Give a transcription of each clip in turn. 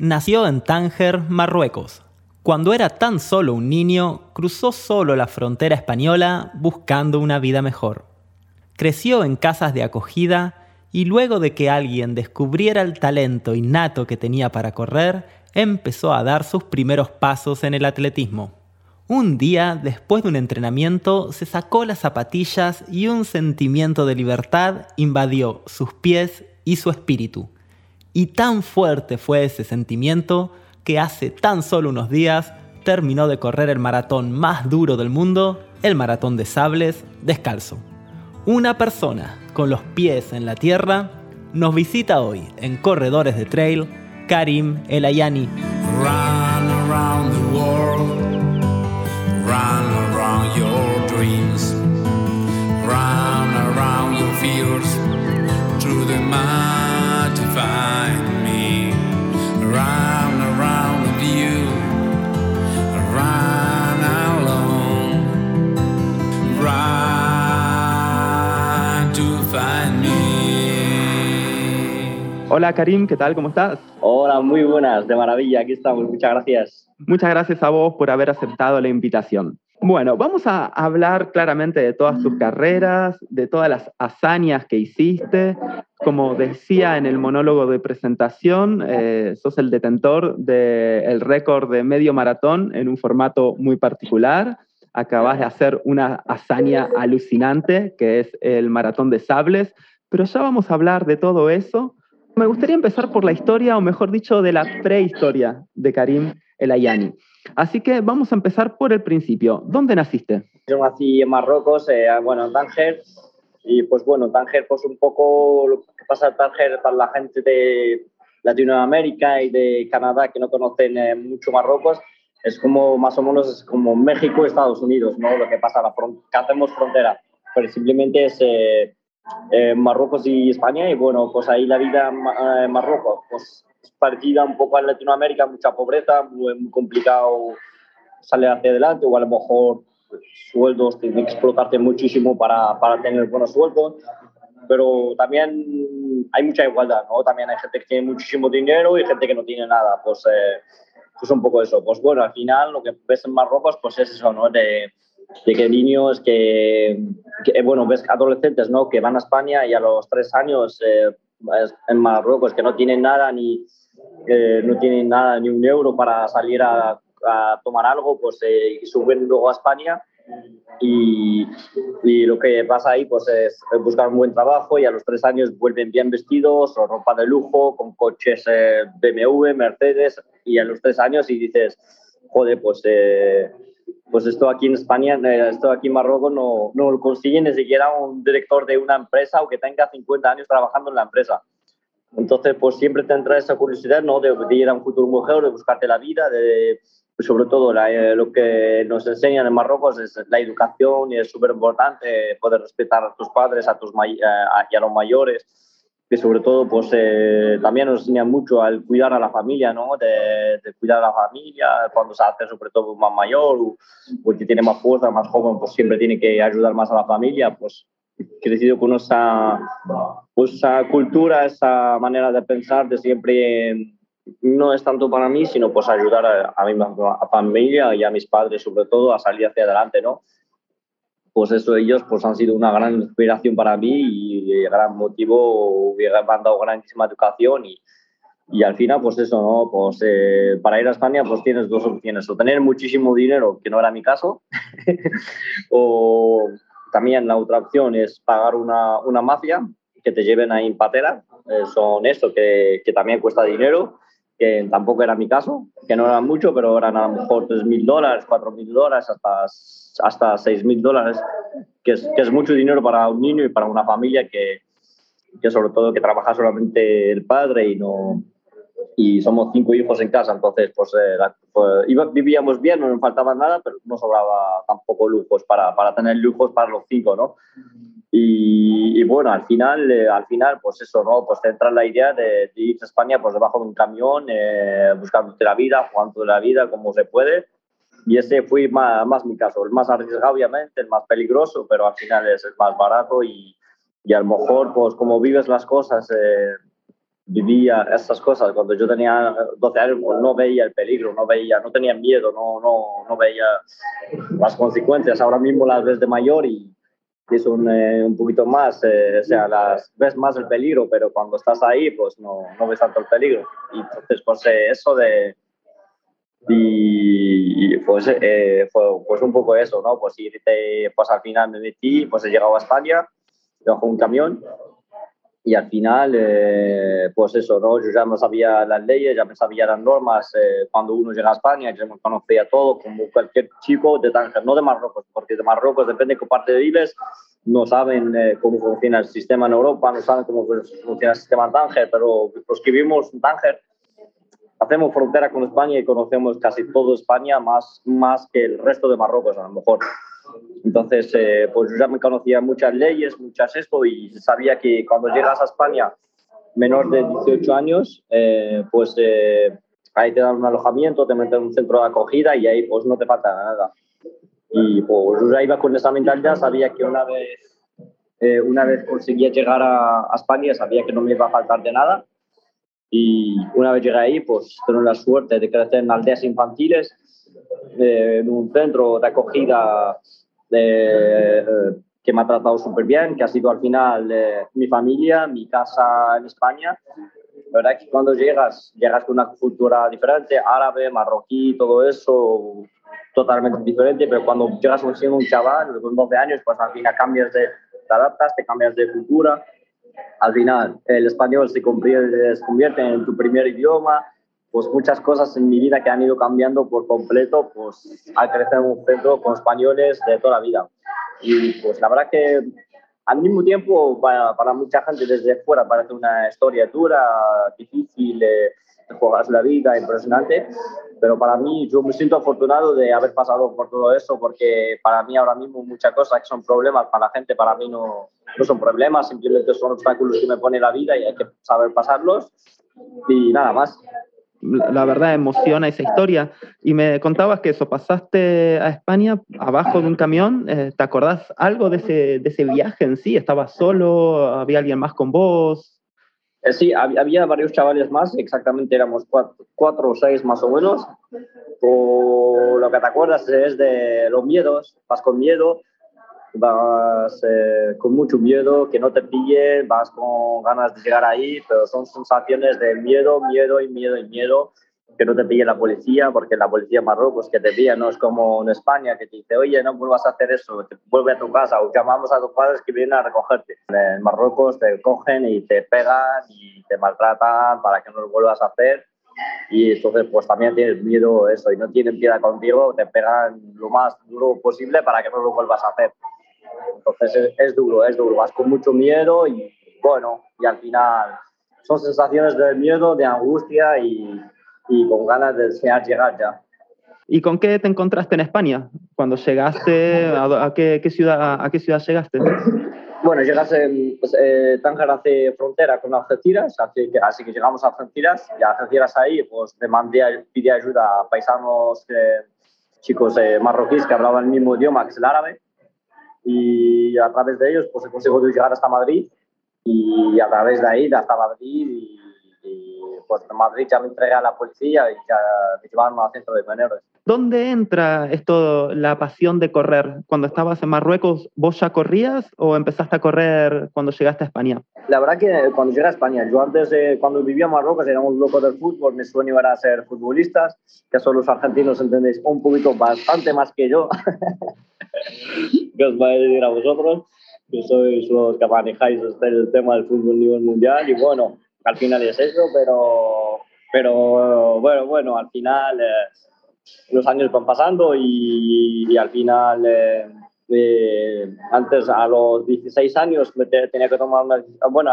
Nació en Tánger, Marruecos. Cuando era tan solo un niño, cruzó solo la frontera española buscando una vida mejor. Creció en casas de acogida y luego de que alguien descubriera el talento innato que tenía para correr, empezó a dar sus primeros pasos en el atletismo. Un día, después de un entrenamiento, se sacó las zapatillas y un sentimiento de libertad invadió sus pies y su espíritu. Y tan fuerte fue ese sentimiento que hace tan solo unos días terminó de correr el maratón más duro del mundo, el maratón de sables, descalzo. Una persona con los pies en la tierra nos visita hoy en Corredores de Trail, Karim El Ayani. Hola Karim, ¿qué tal? ¿Cómo estás? Hola, muy buenas, de maravilla, aquí estamos, muchas gracias. Muchas gracias a vos por haber aceptado la invitación. Bueno, vamos a hablar claramente de todas tus carreras, de todas las hazañas que hiciste. Como decía en el monólogo de presentación, eh, sos el detentor del récord de medio maratón en un formato muy particular. Acabas de hacer una hazaña alucinante, que es el maratón de sables, pero ya vamos a hablar de todo eso me gustaría empezar por la historia, o mejor dicho, de la prehistoria de Karim El Ayani. Así que vamos a empezar por el principio. ¿Dónde naciste? Yo nací en Marruecos, eh, bueno, en Tánger. Y pues bueno, Tánger, pues un poco lo que pasa en Tánger para la gente de Latinoamérica y de Canadá que no conocen eh, mucho Marruecos, es como más o menos es como México Estados Unidos, ¿no? Lo que pasa, la que hacemos frontera. Pero simplemente es eh, eh, Marruecos y España y bueno, pues ahí la vida en eh, Marruecos, pues es parecida un poco a Latinoamérica, mucha pobreza, muy, complicado salir hacia adelante o a lo mejor pues, sueldos, tienes que explotarte muchísimo para, para tener buenos sueldos, pero también hay mucha igualdad, ¿no? También hay gente que tiene muchísimo dinero y gente que no tiene nada, pues, eh, pues un poco eso. Pues bueno, al final lo que ves en Marruecos pues es eso, ¿no? De, de que niños que, bueno, ves adolescentes, ¿no? Que van a España y a los tres años eh, en Marruecos que no tienen nada ni eh, no tienen nada ni un euro para salir a, tomar algo, pues eh, suben luego a España. Y, y, lo que pasa ahí pues es buscar un buen trabajo y a los tres años vuelven bien vestidos o ropa de lujo con coches BMW, Mercedes y a los tres años y dices, joder, pues pues esto aquí en España, eh, esto aquí en Marruecos no, no lo consigue ni siquiera un director de una empresa o que tenga 50 años trabajando en la empresa. Entonces, pues siempre te entra esa curiosidad, ¿no? De, ir a un futuro mujer, de buscarte la vida, de, sobre todo eh, lo que nos enseñan en Marruecos es la educación y es súper importante poder respetar a tus padres, a tus, eh, y a los mayores que sobre todo pues eh, también nos enseña mucho al cuidar a la familia, ¿no? De, cuidar a la familia, cuando se hace sobre todo más mayor o, el que tiene más fuerza, más joven, pues siempre tiene que ayudar más a la familia, pues crecido con esa, pues, esa cultura, esa manera de pensar de siempre no es tanto para mí, sino pues ayudar a, a mi familia y a mis padres sobre todo a salir hacia adelante, ¿no? Pues eso ellos pues han sido una gran inspiración para mí y gran motivo, me han dado grandísima educación y, y al final pues eso, ¿no? Pues eh, para ir a España pues tienes dos opciones, o tener muchísimo dinero, que no era mi caso, o también la otra opción es pagar una, una mafia que te lleven a Impatera, eh, son esto que, que también cuesta dinero que tampoco era mi caso, que no eran mucho, pero eran a lo mejor 3.000 dólares, 4.000 dólares, hasta, hasta 6.000 dólares, que es, que es mucho dinero para un niño y para una familia que, que sobre todo que trabaja solamente el padre y no y somos cinco hijos en casa, entonces pues, eh, pues vivíamos bien, no nos faltaba nada, pero no sobraba tampoco lujos para, para tener lujos para los cinco, ¿no? Y, bueno, al final, eh, al final, pues eso, ¿no? Pues te entra la idea de, ir a España pues debajo de un camión, eh, buscando la vida, jugando de la vida como se puede. Y ese fue más, más, mi caso, el más arriesgado obviamente, el más peligroso, pero al final es el más barato y, y a lo mejor, pues como vives las cosas, eh, vivía estas cosas. Cuando yo tenía 12 años, pues no veía el peligro, no veía, no tenía miedo, no, no, no veía las consecuencias. Ahora mismo las ves de mayor y, es un, eh, un poquito más, eh, o sea, las, ves más el peligro, pero cuando estás ahí, pues no, no ves tanto el peligro. Y entonces, pues eso de... Y, pues fue pues un poco eso, ¿no? Pues irte, pues al final me metí, pues he llegado a España, bajo un camión y al final, eh, pues eso, ¿no? Yo ya me sabía las leyes, ya me sabía las normas. Eh, cuando uno llega a España, ya me conocía todo, como cualquier chico de Tánger, no de Marruecos, porque de Marruecos, depende de qué parte vives, no saben eh, cómo funciona el sistema en Europa, no saben cómo funciona el sistema en Tánger, pero los que vivimos en Tánger, hacemos frontera con España y conocemos casi todo España, más, más que el resto de Marruecos, a lo mejor. Entonces, eh, pues yo ya me conocía muchas leyes, muchas esto, y sabía que cuando llegas a España, menor de 18 años, eh, pues eh, ahí te dan un alojamiento, te meten en un centro de acogida y ahí pues no te falta nada. Y pues yo ya iba con esa mentalidad, sabía que una vez, una vez conseguía llegar a, a, España, sabía que no me iba a faltar de nada. Y una vez llegué ahí, pues tengo la suerte de crecer en aldeas infantiles, en un centro de acogida eh, que me ha tratado súper bien, que ha sido al final eh, mi familia, mi casa en España. La verdad que cuando llegas, llegas con una cultura diferente, árabe, marroquí, todo eso, totalmente diferente, pero cuando llegas siendo un chaval con 12 años, pues al final cambias de, te adaptas, te cambias de cultura. Al final, el español se convierte, se convierte en tu primer idioma, pues muchas cosas en mi vida que han ido cambiando por completo, pues al crecer en un centro con españoles de toda la vida. Y pues la verdad que al mismo tiempo para, para mucha gente desde fuera parece una historia dura, difícil, eh, juegas la vida, impresionante, pero para mí yo me siento afortunado de haber pasado por todo eso porque para mí ahora mismo muchas cosas que son problemas para la gente, para mí no, no son problemas, simplemente son obstáculos que me pone la vida y hay que saber pasarlos y nada más la verdad emociona esa historia. Y me contabas que eso, pasaste a España abajo de un camión. Eh, ¿Te acordás algo de ese, de ese viaje en sí? ¿Estabas solo? ¿Había alguien más con vos? Eh, sí, había varios chavales más, exactamente éramos cuatro, o seis más o menos. Por lo que te acuerdas es de los miedos, vas con miedo, vas eh, con mucho miedo, que no te pille, vas con ganas de llegar ahí, pero son sensaciones de miedo, miedo y miedo y miedo, que no te pille la policía, porque la policía en Marruecos que te pilla no es como en España, que te dice, oye, no vuelvas a hacer eso, te vuelve a tu casa o llamamos a tus padres que vienen a recogerte. En Marruecos te cogen y te pegan y te maltratan para que no lo vuelvas a hacer y entonces pues también tienes miedo eso y no tienen piedad contigo, te pegan lo más duro posible para que no lo vuelvas a hacer. Entonces es, duro, es duro, vas con mucho miedo y bueno, y al final son sensaciones de miedo, de angustia y, y con ganas de desear llegar ya. ¿Y con qué te encontraste en España? Cuando llegaste, ¿a, qué, qué, ciudad, ¿a qué ciudad llegaste? Bueno, llegas en pues, eh, Tánger hace frontera con Algeciras, así que, así que llegamos a Algeciras y a Algeciras ahí pues demandé, pide ayuda a paisanos, eh, chicos eh, marroquíes que hablaban el mismo idioma que es el árabe y a través de ellos pues he conseguido llegar hasta Madrid y a través de ahí hasta Madrid y, pues en Madrid ya me entregué a la policía y ya me llevaron al centro de menores. ¿Dónde entra esto, la pasión de correr? Cuando estabas en Marruecos, ¿vos ya corrías o empezaste a correr cuando llegaste a España? La verdad que cuando llegué a España, yo antes, de, cuando vivía en Marruecos, era un loco del fútbol, mi sueño era ser futbolistas, que son los argentinos, entendéis, un poquito bastante más que yo. que os voy a decir a vosotros, que sois los que manejáis este, el tema del fútbol a nivel mundial y bueno, al final es eso, pero, pero bueno, bueno, al final eh, los años van pasando y, al final... Eh, eh, antes, a los 16 años, me tenía que tomar una bueno,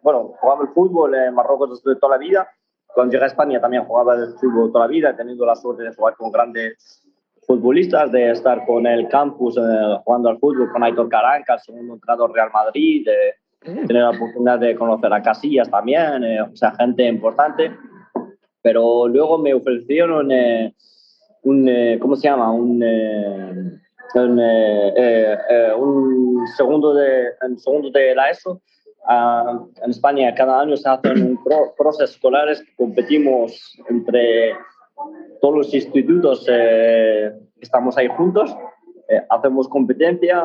bueno, jugaba el fútbol en Marruecos desde toda la vida. Cuando llegué a España también jugaba el fútbol toda la vida, he tenido la suerte de jugar con grandes futbolistas, de estar con el campus eh, jugando al fútbol con Aitor Caranca, el segundo entrenador Real Madrid, de mm. tener la oportunidad de conocer a Casillas también, eh, o sea, gente importante. Pero luego me ofrecieron eh, un, ¿cómo se llama? Un, un, un, segundo, de, un segundo de la ESO en España cada año se hacen un cross escolares que competimos entre todos los institutos eh, estamos ahí juntos, eh, hacemos competencia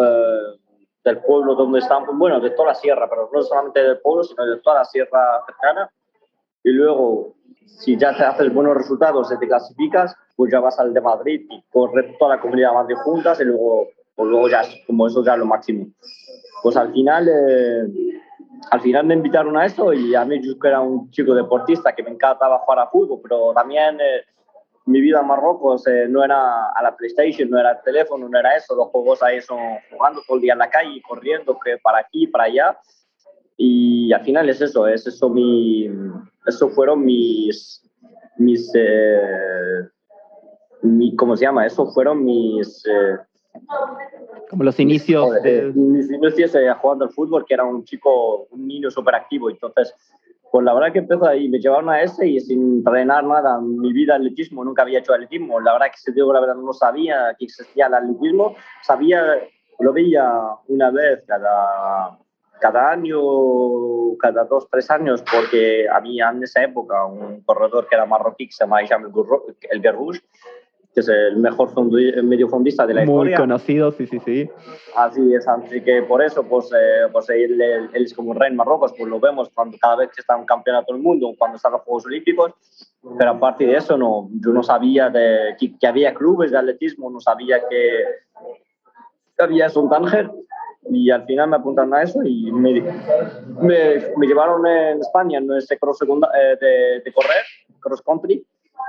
eh, del pueblo donde estamos, bueno, de toda la sierra, pero no solamente del pueblo, sino de toda la sierra cercana. Y luego, si ya te haces buenos resultados te clasificas, pues ya vas al de Madrid y corres toda la comunidad de Madrid juntas y luego, pues luego ya, como eso ya es lo máximo. Pues al final, eh, al final me invitaron a eso y a mí yo que era un chico deportista que me encantaba jugar a fútbol, pero también eh, mi vida en Marruecos eh, no era a la PlayStation, no era el teléfono, no era eso, los juegos ahí son jugando todo el día en la calle, corriendo que para aquí, para allá. Y al final es eso, es eso mi, eso fueron mis, mis, eh, mi, ¿cómo se llama? Eso fueron mis, como los inicios de... Mis inicios eh, jugando al fútbol, que era un chico, un niño súper activo. Entonces, pues la verdad que empezó ahí, me llevaron a ese y sin entrenar nada, mi vida atletismo, nunca había hecho atletismo. La verdad que se digo la verdad, no sabía que existía el atletismo. Sabía, lo veía una vez cada, cada año, cada dos, tres años, porque había en esa época un corredor que era marroquí que se llamaba el Gerrouche, que es el mejor mediofondista de la historia. Muy conocido, sí, sí, sí. Así es, así que por eso, pues, eh, pues él, él, es como rey en Marruecos, pues lo vemos cuando, cada vez que está en un campeonato del mundo, cuando están los Juegos Olímpicos, pero aparte de eso, no, yo no sabía de, que, había clubes de atletismo, no sabía que, había eso en Tánger, y al final me apuntaron a eso y me, me, me llevaron en España en ese cross segunda, eh, de, de correr, cross country,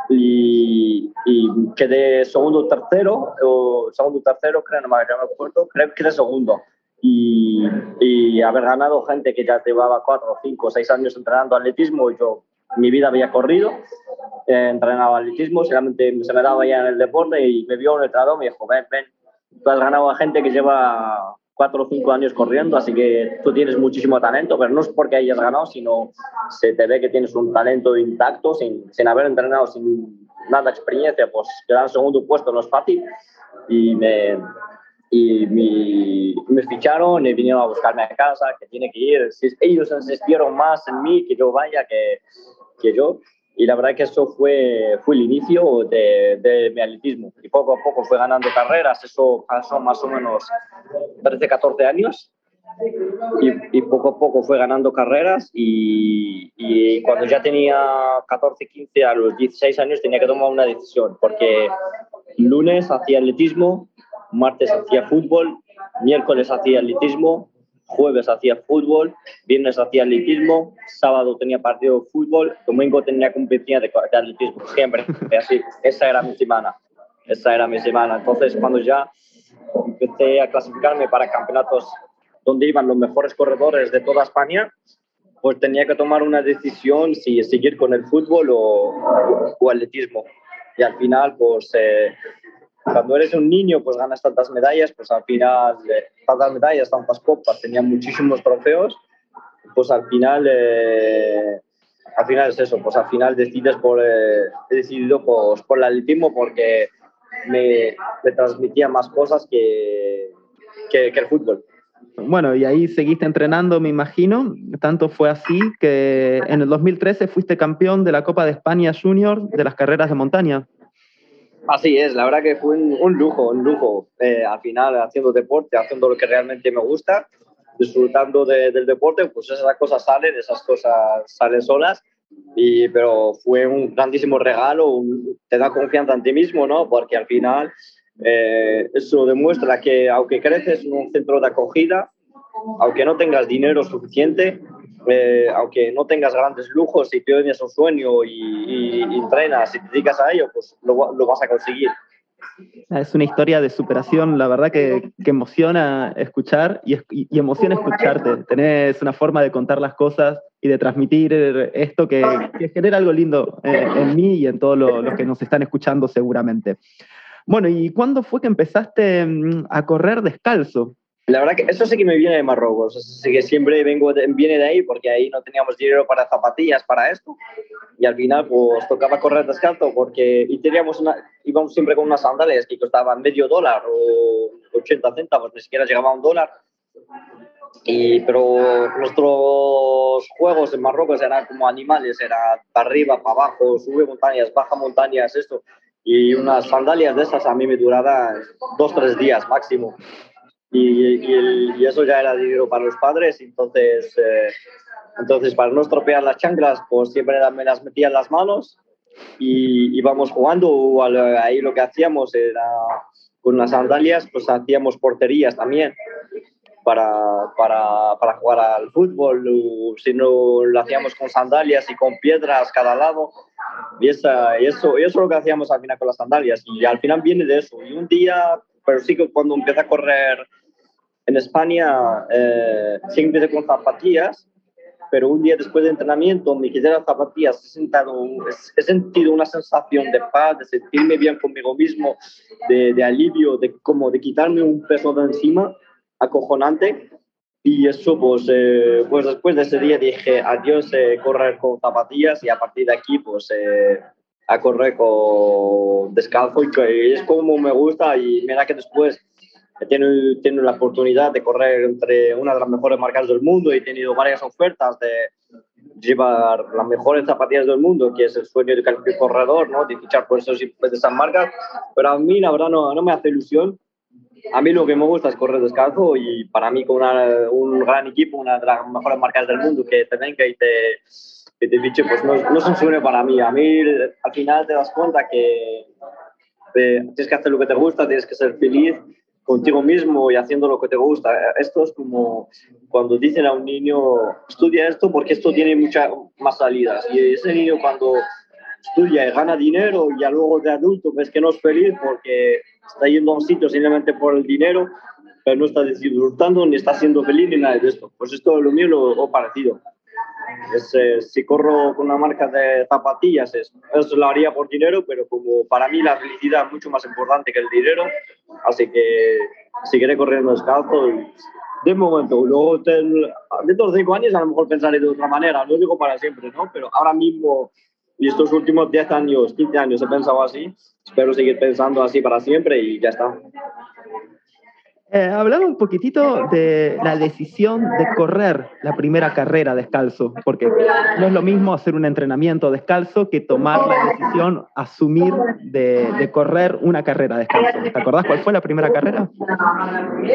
y, y quedé segundo tercero, o segundo tercero, creo, no me acuerdo, creo que quedé segundo. Y, y, haber ganado gente que ya llevaba cuatro, cinco, seis años entrenando atletismo, y yo mi vida había corrido, eh, entrenaba atletismo, solamente se me daba ya en el deporte y me vio un entrenador, me dijo, ven, ven, tú has ganado a gente que lleva cuatro o cinco años corriendo, así que tú tienes muchísimo talento, pero no es porque hayas ganado, sino se te ve que tienes un talento intacto, sin, sin haber entrenado, sin nada de experiencia, pues quedar en segundo puesto no es fácil. Y me, y me, me, ficharon y vinieron a buscarme a casa, que tiene que ir. Ellos insistieron más en mí que yo vaya que, que yo. Y la verdad que eso fue, fue el inicio de, de, mi atletismo. Y poco a poco fue ganando carreras, eso pasó más o menos 13, 14 años. Y, y poco a poco fue ganando carreras y, y, cuando ya tenía 14, 15, a los 16 años tenía que tomar una decisión, porque lunes hacía atletismo, martes hacía fútbol, miércoles hacía atletismo, jueves hacía fútbol, viernes hacía atletismo, sábado tenía partido de fútbol, domingo tenía competencia de, atletismo, siempre, así, esa era mi semana, esa era mi semana. Entonces, cuando ya empecé a clasificarme para campeonatos donde iban los mejores corredores de toda España, pues tenía que tomar una decisión si seguir con el fútbol o, o atletismo. Y al final, pues eh, cuando eres un niño, pues ganas tantas medallas, pues al final, eh, tantas medallas, tantas copas, tenía muchísimos trofeos, pues al final, eh, al final es eso, pues al final decides por, eh, he decidido pues, por el atletismo porque me, me transmitía más cosas que, que, que el fútbol. Bueno, y ahí seguiste entrenando, me imagino. Tanto fue así que en el 2013 fuiste campeón de la Copa de España Junior de las carreras de montaña. Así es, la verdad que fue un, lujo, un lujo. Eh, al final, haciendo deporte, haciendo lo que realmente me gusta, disfrutando del deporte, pues esas cosas salen, esas cosas salen solas. Y, pero fue un grandísimo regalo, te da confianza en ti mismo, ¿no? Porque al final eh, eso demuestra que aunque creces en un centro de acogida, aunque no tengas dinero suficiente, eh, aunque no tengas grandes lujos, si tienes un sueño y, entrenas y te dedicas a ello, pues lo, lo, vas a conseguir. Es una historia de superación, la verdad que, que emociona escuchar y, emociona escucharte. Tenés una forma de contar las cosas y de transmitir esto que, que genera algo lindo eh, en mí y en todos los que nos están escuchando seguramente. Bueno, ¿y cuándo fue que empezaste mm, a correr descalzo? La verdad que eso sí que me viene de Marruecos, así que siempre vengo viene de ahí porque ahí no teníamos dinero para zapatillas para esto y al final pues tocaba correr descalzo porque y teníamos una, íbamos siempre con unas sandalias que costaban medio dólar o 80 centavos, ni siquiera llegaba a un dólar Y, pero nuestros juegos en Marruecos eran como animales, era para arriba, para abajo, sube montañas, baja montañas, esto. Y unas sandalias de esas a mí me duraban dos, tres días máximo. Y, y, eso ya era dinero para los padres, entonces, eh, entonces para no estropear las chanclas, pues siempre me las metía en las manos y íbamos jugando. Ahí lo que hacíamos era con las sandalias, pues hacíamos porterías también para, para, para, jugar al fútbol, si no lo hacíamos con sandalias y con piedras cada lado. Y, esa, y eso, y eso es lo que hacíamos al final con las sandalias. Y al final viene de eso. Y un día, pero sí que cuando empecé a correr en España, eh, empecé con zapatillas, pero un día después de entrenamiento me quité las zapatillas, he, sentado, he sentido una sensación de paz, de sentirme bien conmigo mismo, de, de alivio, de como de quitarme un peso de encima acojonante. Y eso, pues, eh, pues después de ese día dije adiós eh, correr con zapatillas y a partir de aquí, pues, eh, a correr con descalzo y es como me gusta y mira que después he tenido, tiene la oportunidad de correr entre una de las mejores marcas del mundo y he tenido varias ofertas de llevar las mejores zapatillas del mundo, que es el sueño de cualquier corredor, ¿no? de fichar por esos, de esas marcas, pero a mí la verdad no, no me hace ilusión a mí lo que me gusta es correr descalzo y para mí con un gran equipo, una de las mejores marcas del mundo que te venga y te, que te fiche, pues no, no es un sueño para mí. A mí al final te das cuenta que tienes que hacer lo que te gusta, tienes que ser feliz contigo mismo y haciendo lo que te gusta. Esto es como cuando dicen a un niño, estudia esto porque esto tiene muchas más salidas. Y ese niño cuando estudia y gana dinero y ya luego de adulto ves que no es feliz porque está yendo a un sitio simplemente por el dinero, pero no está disfrutando ni está siendo feliz ni nada de esto. Pues esto es lo mío lo, parecido. Es, eh, si corro con una marca de zapatillas, es, eso lo haría por dinero, pero como para mí la felicidad es mucho más importante que el dinero, así que seguiré corriendo descalzo y, de momento. Luego, dentro de cinco años, a lo mejor pensaré de otra manera, no digo para siempre, ¿no? Pero ahora mismo y estos últimos 10 años, 15 años he pensado así. Espero seguir pensando así para siempre y ya está. Eh, hablaba un poquitito de la decisión de correr la primera carrera descalzo, porque no es lo mismo hacer un entrenamiento descalzo que tomar la decisión, asumir de, de correr una carrera descalzo. ¿Te acordás cuál fue la primera carrera?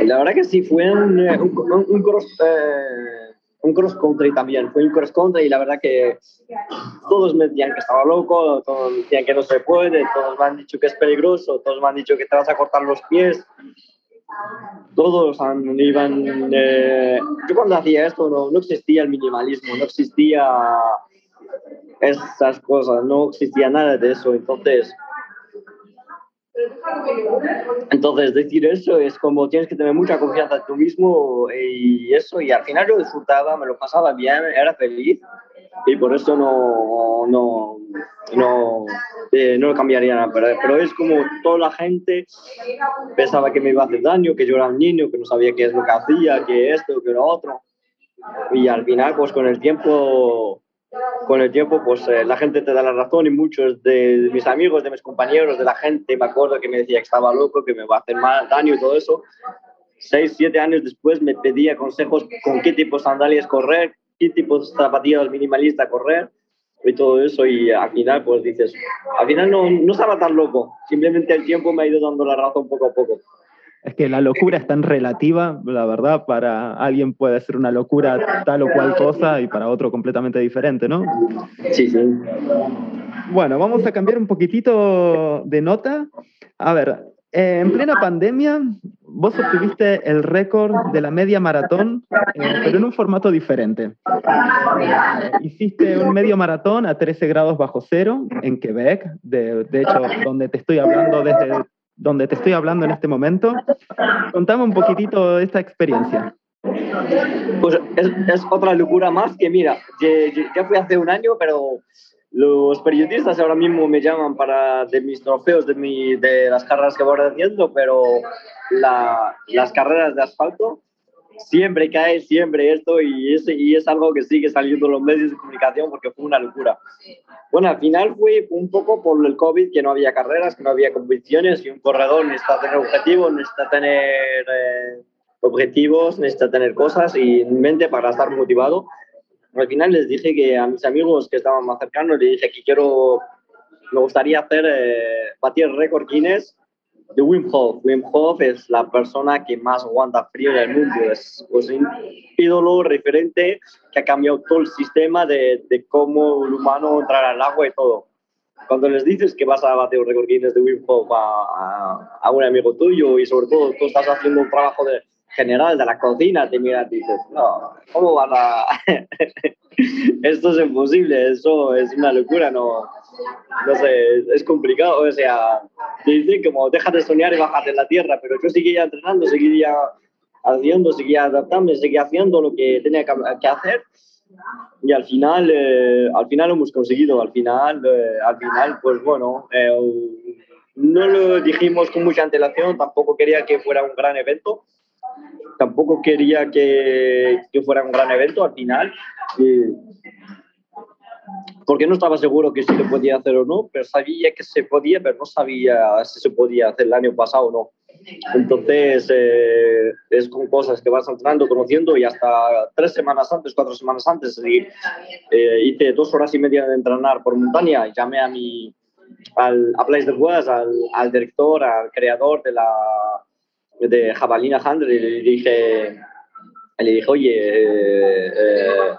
La verdad que sí, fue un, eh, un, un cross, eh, un cross country también, fue un cross country y la verdad que todos me decían que estaba loco, todos me decían que no se puede, todos me han dicho que es peligroso, todos me han dicho que te vas a cortar los pies, todos iban... Eh, yo cuando hacía esto no, no existía el minimalismo, no existía esas cosas, no existía nada de eso, entonces entonces, decir eso es como tienes que tener mucha confianza en tú mismo y eso, y al final yo disfrutaba, me lo pasaba bien, era feliz y por eso no, no, no, eh, no cambiaría nada. Pero, pero, es como toda la gente pensaba que me iba a hacer daño, que yo era un niño, que no sabía qué es lo que hacía, que esto, que lo otro. Y al final, pues con el tiempo con el tiempo, pues eh, la gente te da la razón y muchos de, mis amigos, de mis compañeros, de la gente, me acuerdo que me decía que estaba loco, que me va a hacer mal, daño y todo eso. Seis, siete años después me pedía consejos con qué tipo de sandalias correr, qué tipo de zapatillas minimalista correr y todo eso y al final pues dices, al final no, no estaba tan loco, simplemente el tiempo me ha ido dando la razón poco a poco. Es que la locura es tan relativa, la verdad, para alguien puede ser una locura tal o cual cosa y para otro completamente diferente, ¿no? Sí, sí. Bueno, vamos a cambiar un poquitito de nota. A ver, eh, en plena pandemia, vos obtuviste el récord de la media maratón, eh, pero en un formato diferente. Hiciste un medio maratón a 13 grados bajo cero en Quebec, de, de hecho, donde te estoy hablando desde donde te estoy hablando en este momento. Contame un poquitito de esta experiencia. Pues es, otra locura más que, mira, ya, fui hace un año, pero los periodistas ahora mismo me llaman para de mis trofeos, de, mi, de las carreras que voy haciendo, pero las carreras de asfalto siempre cae, siempre esto, y es, y es algo que sigue saliendo en los medios de comunicación porque fue una locura. Bueno, al final fue un poco por el COVID, que no había carreras, que no había competiciones, y un corredor necesita tener objetivos, necesita tener, eh, objetivos, necesita tener cosas y en mente para estar motivado. Al final les dije que a mis amigos que estaban más cercanos, les dije que quiero, me gustaría hacer, eh, batir récord Guinness de Wim Hof. Wim Hof es la persona que más aguanta frío en el mundo. Es un ídolo referente que ha cambiado todo el sistema de, de cómo el humano entra al agua y todo. Cuando les dices que vas a batir un récord Guinness de Wim Hof a, a, un amigo tuyo y sobre todo tú estás haciendo un trabajo de, general de la cocina, te miras y dices, no, ¿cómo vas a...? Esto es imposible, eso es una locura, no, no sé, es complicado, o sea, te dicen como deja de soñar y bájate en la tierra, pero yo seguía entrenando, seguía haciendo, seguía adaptándome, seguía haciendo lo que tenía que hacer. Y al final, eh, al final lo hemos conseguido, al final, eh, al final pues bueno, eh, no lo dijimos con mucha antelación, tampoco quería que fuera un gran evento, tampoco quería que, que fuera un gran evento al final porque no estaba seguro que si lo podía hacer o no, pero sabía que se podía, pero no sabía si se podía hacer el año pasado o no. Entonces, eh, es con cosas que vas entrando, conociendo y hasta tres semanas antes, cuatro semanas antes, eh, hice dos horas y media de entrenar por montaña y llamé a mi, al, a Place de al, al director, al creador de la de Jabalina Handler y le dije, le dije oye, eh, eh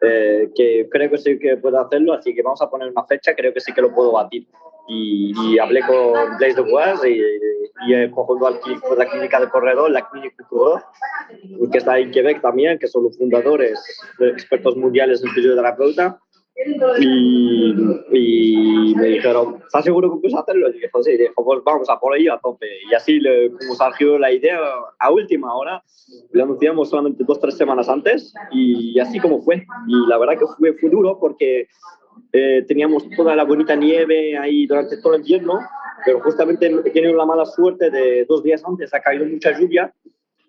eh, que creo que sí que puedo hacerlo, así que vamos a poner una fecha, creo que sí que lo puedo batir. Y, hablé con Blaise de Bois y, y he al, la clínica de corredor, la clínica de que está en Quebec también, que son los fundadores, expertos mundiales en fisioterapeuta y, y, me dijeron, ¿estás seguro que puedes hacerlo? Y dije, sí, dijo, pues vamos a por ello a tope. Y así le, como surgió la idea a última hora, lo anunciamos solamente dos, tres semanas antes y así como fue. Y la verdad que fue, fue duro porque eh, teníamos toda la bonita nieve ahí durante todo el invierno, pero justamente he tenido la mala suerte de dos días antes ha caído mucha lluvia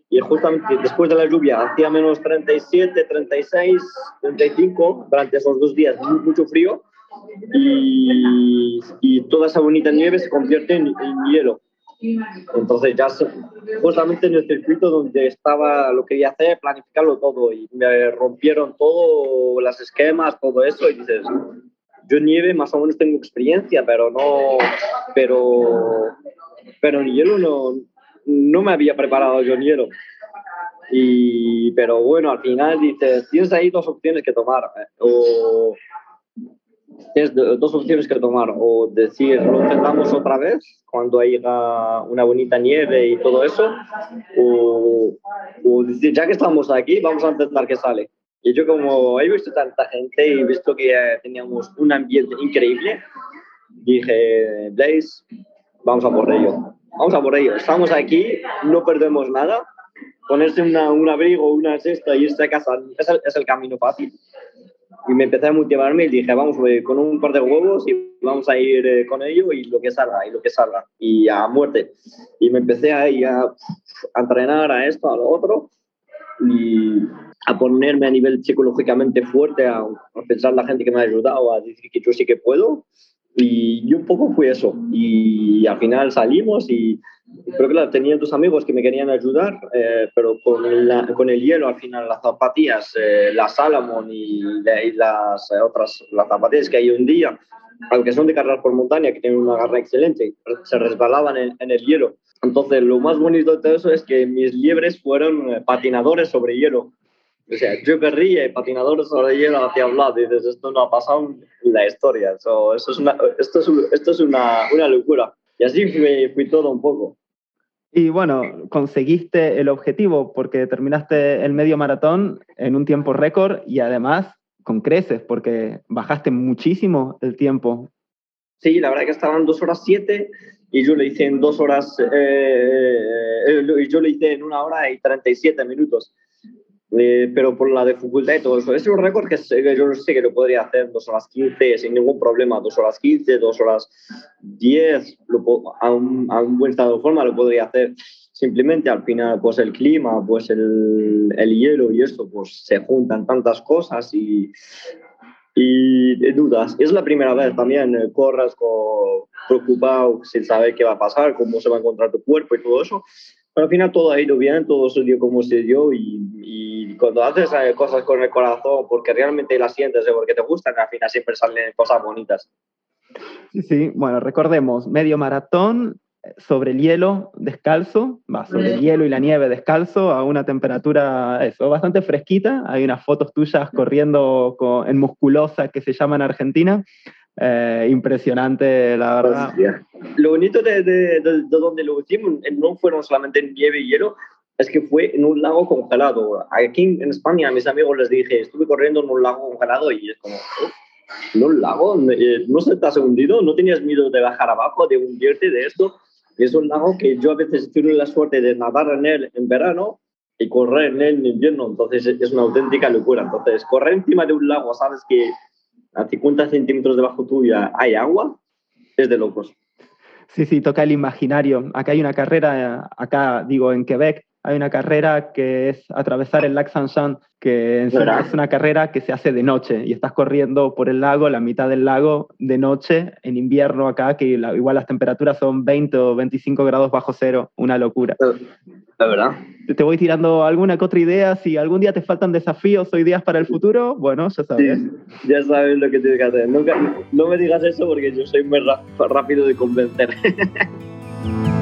y justamente después de la lluvia hacía menos 37, 36, 35 durante esos dos días, mucho frío y, y toda esa bonita nieve se convierte en, hielo. Entonces ya justamente en el circuito donde estaba lo que quería hacer, planificarlo todo y me rompieron todo, los esquemas, todo eso y dices, yo en nieve más o menos tengo experiencia, pero no, pero, pero en hielo no, no me había preparado yo hielo. Y, pero bueno, al final dices, tienes ahí dos opciones que tomar. Eh, o tienes dos opciones que tomar. O decir, lo intentamos otra vez cuando haya una bonita nieve y todo eso. O, o decir, ya que estamos aquí, vamos a intentar que sale. Y yo como he visto tanta gente y he visto que teníamos un ambiente increíble, dije, Blaze, vamos a por ello vamos a por ello. Estamos aquí, no perdemos nada. Ponerse una, un abrigo, una cesta y irse a casa es el, es el, camino fácil. Y me empecé a motivarme y dije, vamos con un par de huevos y vamos a ir eh, con ello y lo que salga, y lo que salga. Y a muerte. Y me empecé ahí a, a entrenar a esto, a lo otro. Y a ponerme a nivel psicológicamente fuerte, a, a pensar la gente que me ha ayudado, a decir que yo sí que puedo y, un poco fue eso. Y, al final salimos y creo que tenía dos amigos que me querían ayudar, eh, pero con, con, el hielo al final las zapatillas, eh, la Salomon y, las otras las zapatillas que hay en día, aunque son de carreras por montaña, que tienen una garra excelente, se resbalaban en, en el hielo. Entonces, lo más bonito de todo eso es que mis liebres fueron eh, patinadores sobre hielo. O sea, yo querría y patinadores sobre hielo hacia hablar. Dices, esto no ha pasado en la historia. esto es, una, esto es, esto es una, una, locura. Y así fui, fui todo un poco. Y bueno, conseguiste el objetivo porque terminaste el medio maratón en un tiempo récord y además con creces porque bajaste muchísimo el tiempo. Sí, la verdad que estaban dos horas siete y yo lo hice en dos horas, eh, eh, eh yo lo hice en una hora y 37 minutos. Eh, pero por la dificultad y todo eso. Es un récord que, yo sé que lo podría hacer dos horas 15 sin ningún problema, dos horas 15, dos horas 10, a, un, a, un, buen estado de forma lo podría hacer. Simplemente al final, pues el clima, pues el, el hielo y esto, pues se juntan tantas cosas y, y dudas. Es la primera vez también, eh, corras con, preocupado sin saber qué va a pasar, cómo se va a encontrar tu cuerpo y todo eso Pero al final todo ha ido bien, todo se dio como se dio y, y cuando haces eh, cosas con el corazón porque realmente las sientes, eh, porque te gustan, al final siempre salen cosas bonitas. Sí, sí, bueno, recordemos, medio maratón sobre el hielo descalzo, va, sobre el hielo y la nieve descalzo a una temperatura, eso, bastante fresquita. Hay unas fotos tuyas corriendo en musculosa que se llama en Argentina. Eh, impresionante, la verdad. Lo bonito de, de, donde lo hicimos no fueron solamente nieve y hielo, es que fue en un lago congelado. Aquí en España a mis amigos les dije, estuve corriendo en un lago congelado y es como, ¿en un lago? Eh, ¿No se te has hundido? ¿No tenías miedo de bajar abajo, de hundirte de esto? Es un lago que yo a veces tuve la suerte de nadar en él en verano y correr en él en invierno, entonces es una auténtica locura. Entonces, correr encima de un lago, sabes que a 50 centímetros debajo tuya hay agua, es de locos. Sí, sí, toca el imaginario. Acá hay una carrera, acá digo en Quebec, hay una carrera que es atravesar el lac Saint-Jean, que es una carrera que se hace de noche y estás corriendo por el lago, la mitad del lago, de noche, en invierno acá, que igual las temperaturas son 20 o 25 grados bajo cero, una locura. La verdad. Te voy tirando alguna que otra idea, si algún día te faltan desafíos o ideas para el futuro, bueno, ya sabes. ya sabes lo que tienes que hacer. no me digas eso porque yo soy muy rápido de convencer.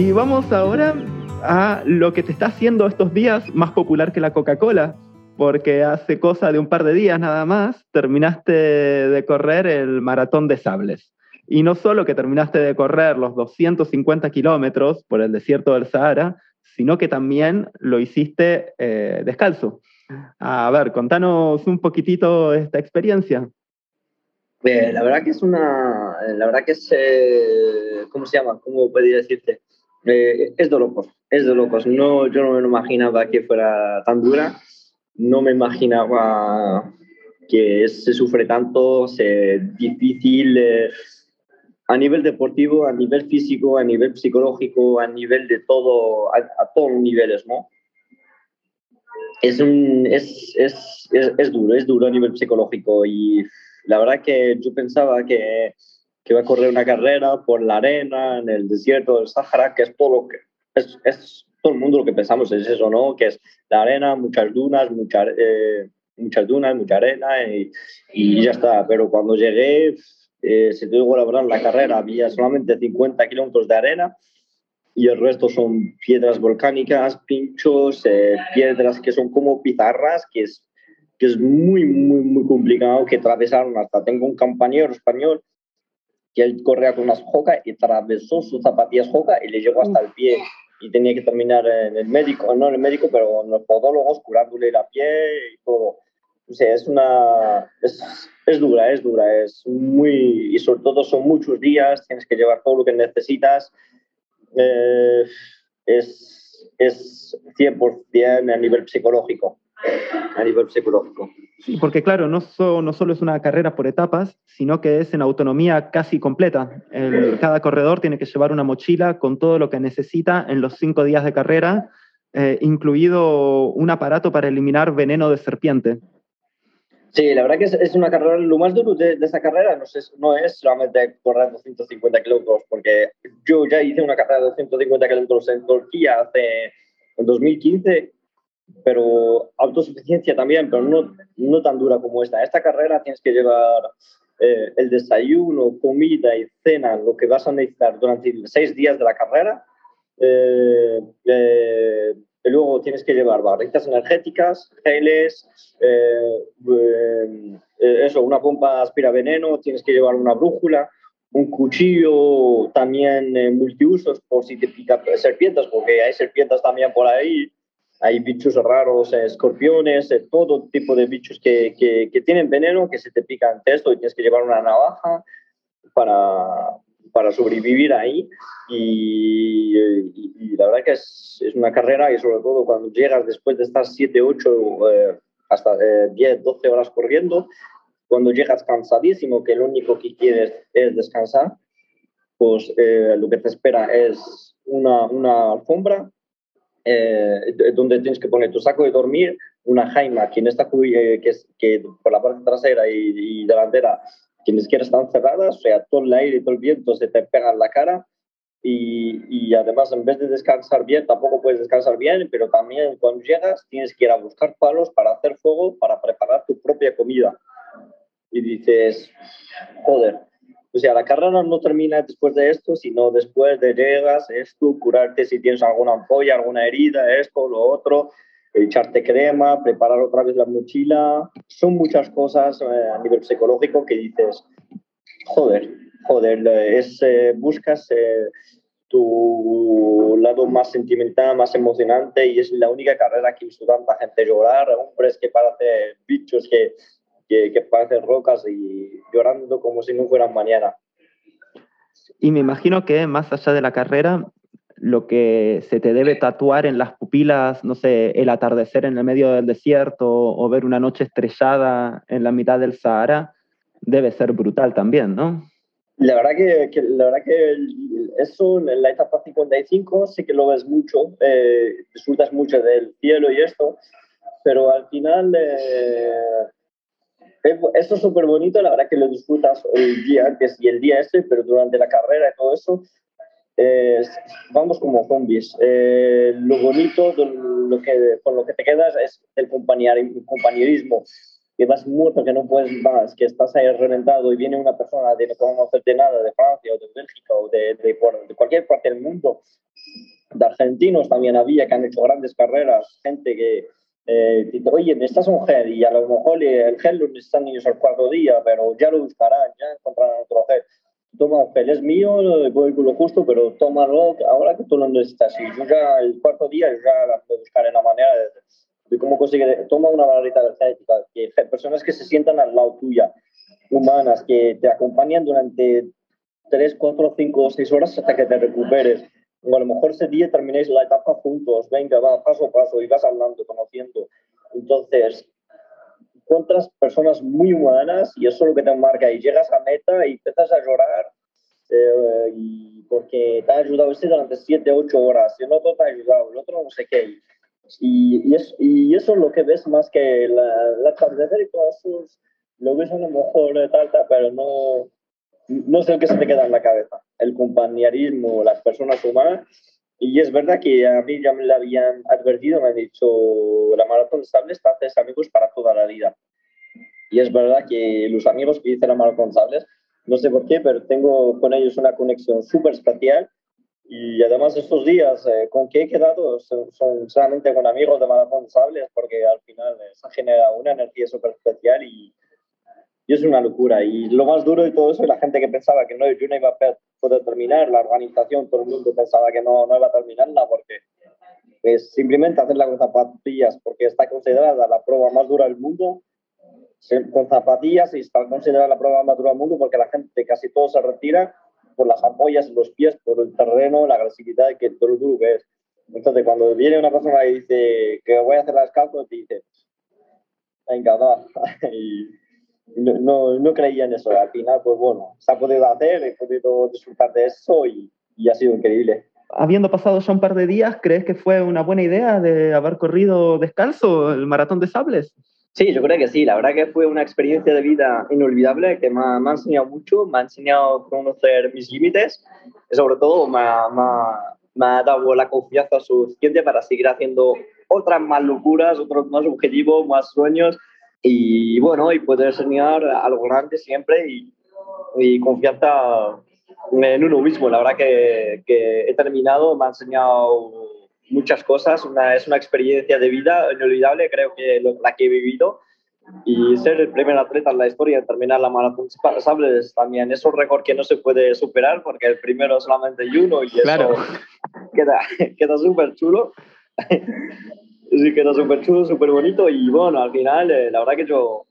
Y vamos ahora a lo que te está haciendo estos días más popular que la Coca-Cola, porque hace cosa de un par de días nada más terminaste de correr el maratón de sables. Y no solo que terminaste de correr los 250 kilómetros por el desierto del Sahara, sino que también lo hiciste eh, descalzo. A ver, contanos un poquitito esta experiencia. Eh, la verdad que es una, la verdad que es, eh, ¿cómo se llama? ¿Cómo podría decirte? Eh, es de locos, es de locos. No, yo no me imaginaba que fuera tan dura, no me imaginaba que se sufre tanto, es difícil eh, a nivel deportivo, a nivel físico, a nivel psicológico, a nivel de todo, a, todos los niveles, ¿no? Es, un, es, es, es, es duro, es duro a nivel psicológico y la verdad que yo pensaba que que va a correr una carrera por la arena, en el desierto del Sahara, que es todo lo que es, es todo el mundo lo que pensamos es eso, ¿no? Que es la arena, muchas dunas, mucha, eh, muchas dunas, mucha arena y, y, ya está. Pero cuando llegué, eh, se tuvo que la la carrera, había solamente 50 kilómetros de arena y el resto son piedras volcánicas, pinchos, eh, piedras que son como pizarras, que es, que es muy, muy, muy complicado que atravesaron hasta. Tengo un compañero español que él corría con unas joca y atravesó sus zapatillas joca y le llegó hasta el pie y tenía que terminar en el médico, no en el médico, pero en los podólogos curándole la pie y todo. O sea, es una... Es, es dura, es dura, es muy... Y sobre todo son muchos días, tienes que llevar todo lo que necesitas. Eh, es, es 100% a nivel psicológico a nivel psicológico. Sí, porque claro, no, no solo es una carrera por etapas, sino que es en autonomía casi completa. cada corredor tiene que llevar una mochila con todo lo que necesita en los cinco días de carrera, eh, incluido un aparato para eliminar veneno de serpiente. Sí, la verdad que es, una carrera, lo más duro de, de esta carrera no es, no es solamente correr 250 kilómetros, porque yo ya hice una carrera de 250 kilómetros en Turquía hace, en 2015 pero autosuficiencia también, pero no, no tan dura como esta. Esta carrera tienes que llevar eh, el desayuno, comida y cena, lo que vas a necesitar durante seis días de la carrera. Eh, eh, y luego tienes que llevar barritas energéticas, geles, eso, una pompa aspira veneno, tienes que llevar una brújula, un cuchillo también multiusos por si te pica serpientes, porque hay serpientes también por ahí hay bichos raros, eh, escorpiones, eh, todo tipo de bichos que, que, tienen veneno, que se te pican esto y tienes que llevar una navaja para, para sobrevivir ahí. Y, y, la verdad que es, es, una carrera y sobre todo cuando llegas después de estar 7, 8, eh, hasta 10, 12 horas corriendo, cuando llegas cansadísimo, que lo único que quieres es descansar, pues lo que te espera es una, una alfombra eh, donde tienes que poner tu saco de dormir, una jaima quien está eh, que, es, que por la parte trasera y, delantera, quienes quieren están cerradas, o sea, todo el aire y todo el viento se te pega en la cara y, y, además en vez de descansar bien, tampoco puedes descansar bien, pero también cuando llegas tienes que ir a buscar palos para hacer fuego, para preparar tu propia comida. Y dices, joder, o sea, la carrera no termina después de esto, sino después de llegas, esto, curarte si tienes alguna ampolla, alguna herida, esto, lo otro, echarte crema, preparar otra vez la mochila. Son muchas cosas eh, a nivel psicológico que dices, joder, joder, es, eh, buscas eh, tu lado más sentimental, más emocionante y es la única carrera que visto tanta gente llorar, hombres que parecen bichos que, que, que parecen rocas y llorando como si no fueran mañana. Y me imagino que más allá de la carrera, lo que se te debe tatuar en las pupilas, no sé, el atardecer en el medio del desierto o ver una noche estrellada en la mitad del Sahara, debe ser brutal también, ¿no? La verdad que, la verdad que eso en la etapa 55 sí que lo ves mucho, eh, disfrutas mucho del cielo y esto, pero al final eh, esto es súper bonito, la verdad que lo disfrutas el día antes y el día este, pero durante la carrera y todo eso, vamos como zombies. Eh, lo bonito, lo que, con lo que te quedas es el compañerismo que vas muerto, que no puedes más, que estás ahí reventado y viene una persona de no conocerte nada, de Francia o de Bélgica o de, de, cualquier parte del mundo, de argentinos también había que han hecho grandes carreras, gente que eh, dice, oye, necesitas un gel y a lo mejor el gel lo necesitan ellos al cuarto día, pero ya lo buscarán, ya encontrarán otro gel. Toma un gel, es mío, voy con lo justo, pero tómalo ahora que tú lo necesitas. Y yo ya el cuarto día ya la puedo buscar en la manera de de cómo consigue, toma una barrita energética, que personas que se sientan al lado tuya, humanas, que te acompañan durante 3, 4, 5, 6 horas hasta que te recuperes. A lo mejor ese día terminéis la etapa juntos, venga, va, paso a paso, y vas hablando, conociendo. Entonces, encuentras personas muy humanas y eso es lo que te marca. Y llegas a meta y empiezas a llorar eh, y porque te ha ayudado ese durante 7, 8 horas, y el otro te ha ayudado, el otro no sé qué. Y, es, y, eso es lo que ves más que la, la y todo eso, lo ves a lo mejor tal, tal, pero no, no el que se te queda en la cabeza. El compañerismo, las personas humanas. Y es verdad que a mí ya me lo habían advertido, me han dicho, la maratón sables te haces amigos para toda la vida. Y es verdad que los amigos que hice la maratón sables, no sé por qué, pero tengo con ellos una conexión súper especial y además estos días, eh, ¿con qué he quedado? Son, solamente con amigos de Maratón Sables, porque al final se genera una energía súper especial y, y, es una locura. Y lo más duro de todo eso es la gente que pensaba que no, yo no iba a poder terminar, la organización, todo el mundo pensaba que no, no iba a terminarla, porque es simplemente hacerla con zapatillas, porque está considerada la prueba más dura del mundo, con zapatillas y está considerada la prueba más dura del mundo porque la gente casi todo se retira por las ampollas en los pies, por el terreno, la agresividad que todo lo duro que es. Entonces, cuando viene una persona y dice que voy a hacer la descalzo, te dice, venga, va. y no, no, creía en eso. Al final, pues bueno, se ha podido hacer, he podido disfrutar de eso y, y ha sido increíble. Habiendo pasado ya un par de días, ¿crees que fue una buena idea de haber corrido descalzo el maratón de sables? Sí, yo creo que sí. La verdad que fue una experiencia de vida inolvidable que me ha, me ha enseñado mucho, me ha enseñado a conocer mis límites y sobre todo me ha, me ha, dado la confianza suficiente para seguir haciendo otras más locuras, otros más objetivos, más sueños y bueno, y poder soñar algo grande siempre y, y confianza en uno mismo. La verdad que, que he terminado, me ha enseñado muchas cosas. Una, es una experiencia de vida inolvidable, creo que la que he vivido. Y ser el primer atleta en la historia en terminar la maratón sables también es un récord que no se puede superar porque el primero solamente hay uno y eso queda, queda súper chulo. Sí, queda súper chulo, súper bonito y bueno, al final eh, la verdad que yo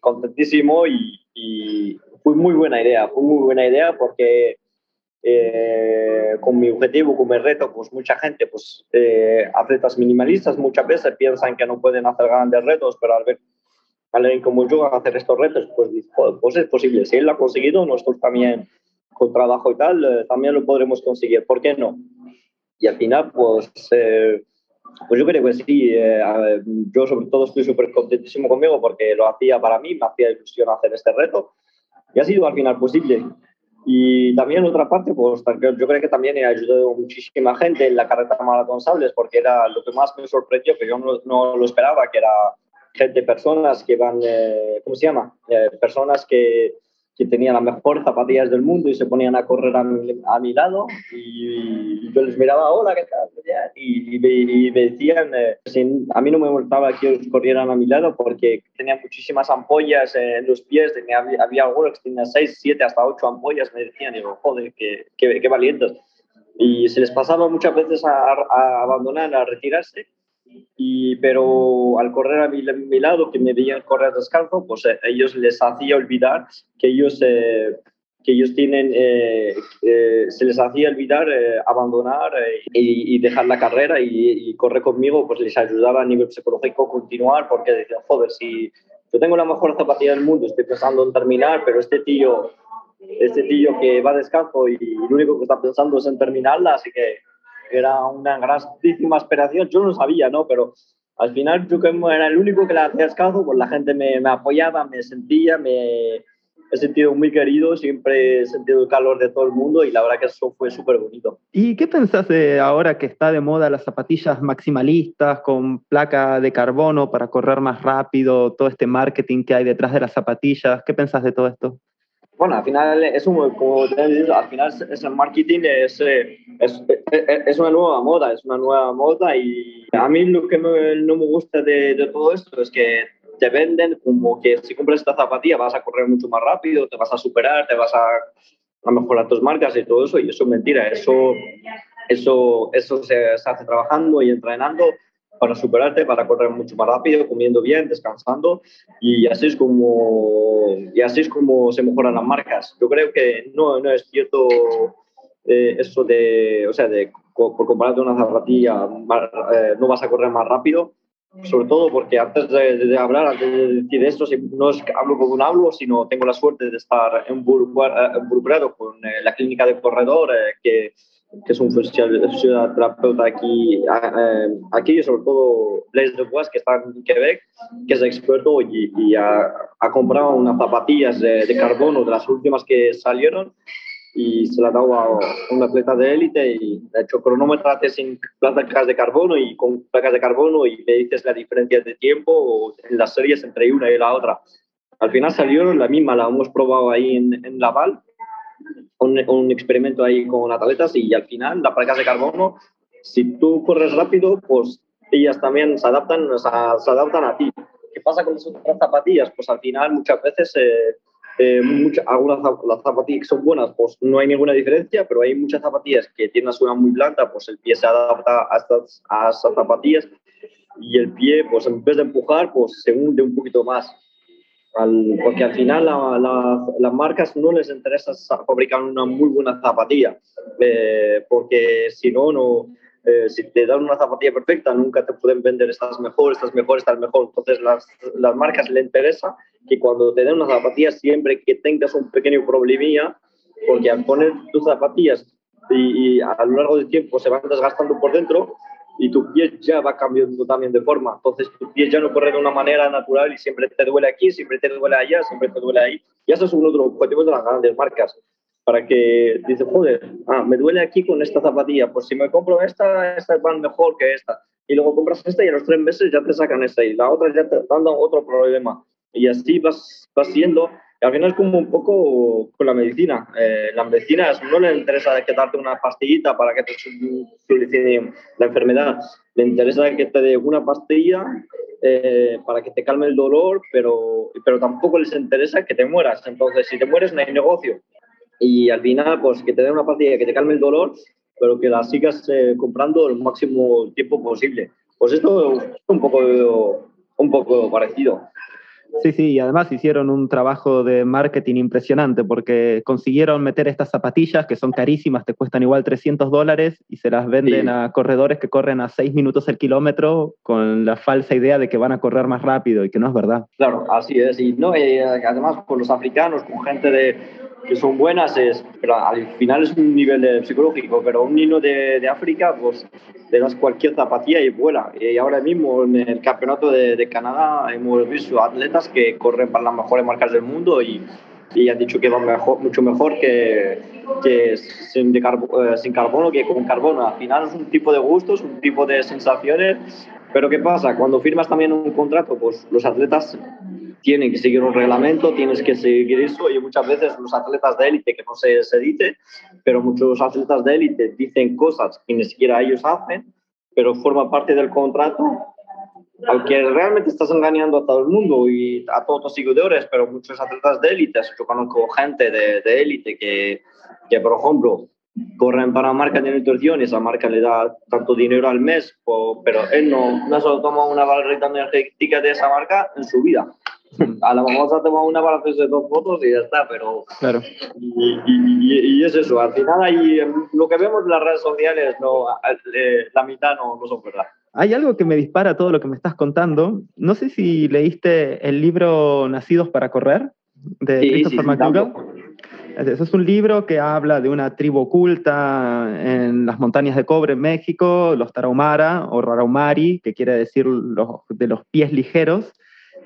contentísimo y, y fue muy buena idea, fue muy buena idea porque eh, con mi objetivo, con mi reto, pues mucha gente, pues eh, atletas minimalistas muchas veces piensan que no pueden hacer grandes retos, pero al ver a alguien como yo hacer estos retos, pues, pues es posible. Si él lo ha conseguido, nosotros también con trabajo y tal, eh, también lo podremos conseguir. ¿Por qué no? Y al final, pues Pues yo creo que sí. Eh, yo sobre todo estoy súper contentísimo conmigo porque lo hacía para mí, me hacía ilusión hacer este reto y ha sido al final posible. Y también otra parte, pues yo creo que también he ayudado muchísima gente en la carrera maratón sables porque era lo que más me sorprendió, que yo no, no lo esperaba, que era gente, personas que van, eh, ¿cómo se llama? Eh, personas que que tenía las mejores zapatillas del mundo y se ponían a correr a mi, a mi lado y yo les miraba, hola, ¿qué tal? Y, y, me decían, eh, a mí no me gustaba que ellos corrieran a mi lado porque tenía muchísimas ampollas en los pies, tenía, había, algunos que tenían 6, 7, hasta 8 ampollas, me decían, y digo, joder, qué, qué, qué valientes. Y se les pasaba muchas veces a, a abandonar, a retirarse y, pero al correr a mi, mi, lado, que me veían correr descalzo, pues eh, ellos les hacía olvidar que ellos, eh, que ellos tienen, eh, se les hacía olvidar abandonar y, dejar la carrera y, correr conmigo, pues les ayudaba a nivel psicológico a continuar, porque decían, joder, si yo tengo la mejor zapatilla del mundo, estoy pensando en terminar, pero este tío, este tío que va descalzo y lo único que está pensando es en terminarla, así que era una grandísima aspiración. Yo no sabía, ¿no? Pero al final yo que era el único que le hacía caso, pues la gente me, me apoyaba, me sentía, me he sentido muy querido, siempre he sentido el calor de todo el mundo y la verdad que eso fue súper bonito. ¿Y qué pensás de ahora que está de moda las zapatillas maximalistas con placa de carbono para correr más rápido, todo este marketing que hay detrás de las zapatillas? ¿Qué pensás de todo esto? Bueno, al final es un, como al final es el marketing es, eh, es, es, una nueva moda, es una nueva moda y a mí lo que no me gusta de, de, todo esto es que te venden como que si compras esta zapatilla vas a correr mucho más rápido, te vas a superar, te vas a, a mejorar tus marcas y todo eso y eso es mentira, eso, eso, eso se, se hace trabajando y entrenando para superarte, para correr mucho más rápido, comiendo bien, descansando y así es como, y así es como se mejoran las marcas. Yo creo que no, no es cierto eh, eso de, o sea, de por compararte una zapatilla eh, no vas a correr más rápido, sobre todo porque antes de, hablar, antes de decir esto, no es que hablo como un hablo, sino tengo la suerte de estar involucrado con eh, la clínica de corredor que que es un fisioterapeuta aquí, aquí sobre todo Blaise Dubois, que está en Quebec, que es experto y, y ha, ha, comprado unas zapatillas de, de, carbono, de las últimas que salieron, y se la ha dado a un atleta de élite y ha hecho cronómetrate sin placas de carbono y con placas de carbono y me dices la diferencia de tiempo en las series entre una y la otra. Al final salieron la misma, la hemos probado ahí en, en Laval un, un, experimento ahí con atletas y al final las placas de carbono, si tú corres rápido, pues ellas también se adaptan, se, adaptan a ti. ¿Qué pasa con las otras zapatillas? Pues al final muchas veces, eh, eh, muchas, algunas las zapatillas que son buenas, pues no hay ninguna diferencia, pero hay muchas zapatillas que tienen una suela muy blanda, pues el pie se adapta a estas, a estas zapatillas y el pie, pues en vez de empujar, pues se hunde un poquito más porque al final a las marcas no les interesa fabricar una muy buena zapatilla, eh, porque si no, no eh, si te dan una zapatilla perfecta, nunca te pueden vender estas mejor, estas mejor, estas mejor. Entonces, las, las marcas les interesa que cuando te den una zapatilla, siempre que tengas un pequeño problemilla, porque al poner tus zapatillas y, y a lo largo del tiempo se van desgastando por dentro, y tu pie ya va cambiando también de forma. Entonces tu pie ya no corre de una manera natural y siempre te duele aquí, siempre te duele allá, siempre te duele ahí. Y eso es uno de los objetivos de las grandes marcas. Para que dice, joder, ah, me duele aquí con esta zapatilla, pues si me compro esta, esta va mejor que esta. Y luego compras esta y a los tres meses ya te sacan esta y la otra ya te dan otro problema. Y así vas, vas siendo al final es como un poco con la medicina. Eh, la medicina no le interesa que darte una pastillita para que te solucione la enfermedad. Le interesa que te dé una pastilla eh, para que te calme el dolor, pero, pero tampoco les interesa que te mueras. Entonces, si te mueres, no hay negocio. Y al final, pues que te dé una pastilla que te calme el dolor, pero que la sigas eh, comprando el máximo tiempo posible. Pues esto es un poco, un poco parecido. Sí, sí, y además hicieron un trabajo de marketing impresionante porque consiguieron meter estas zapatillas que son carísimas, te cuestan igual 300 dólares y se las venden a corredores que corren a 6 minutos el kilómetro con la falsa idea de que van a correr más rápido y que no es verdad. Claro, así es. Y no, además con los africanos, con gente de, que son buenas, es, pero al final es un nivel psicológico, pero un niño de, de, África, pues le das cualquier zapatilla y vuela. Y ahora mismo en el campeonato de, de Canadá hemos visto atletas que corren para las mejores marcas del mundo y, y han dicho que van mejor, mucho mejor que, que sin, de eh, sin carbono que con carbono. Al final es un tipo de gustos, un tipo de sensaciones, pero ¿qué pasa? Cuando firmas también un contrato, pues los atletas tienen que seguir un reglamento, tienes que seguir eso y muchas veces los atletas de élite, que no se, se dice, pero muchos atletas de élite dicen cosas que ni siquiera ellos hacen, pero forma parte del contrato aunque realmente estás engañando a todo el mundo y a todos los seguidores, pero muchos atletas de élite, yo conozco gente de, de élite que, que, por ejemplo, corren para marca de nutrición y esa marca le da tanto dinero al mes, pero él no, no solo toma una barrita energética de esa marca en su vida. A lo mejor se ha tomado una para hacerse dos fotos y ya está, pero. Claro. Y, y, y, es eso, al final ahí, lo que vemos en las redes sociales, no, eh, la mitad no, no son verdad. Hay algo que me dispara todo lo que me estás contando. No sé si leíste el libro Nacidos para Correr de Christopher sí, McDougall. Eso es un libro que habla de una tribu oculta en las montañas de cobre en México, los Tarahumara o Raraumari, que quiere decir los, de los pies ligeros,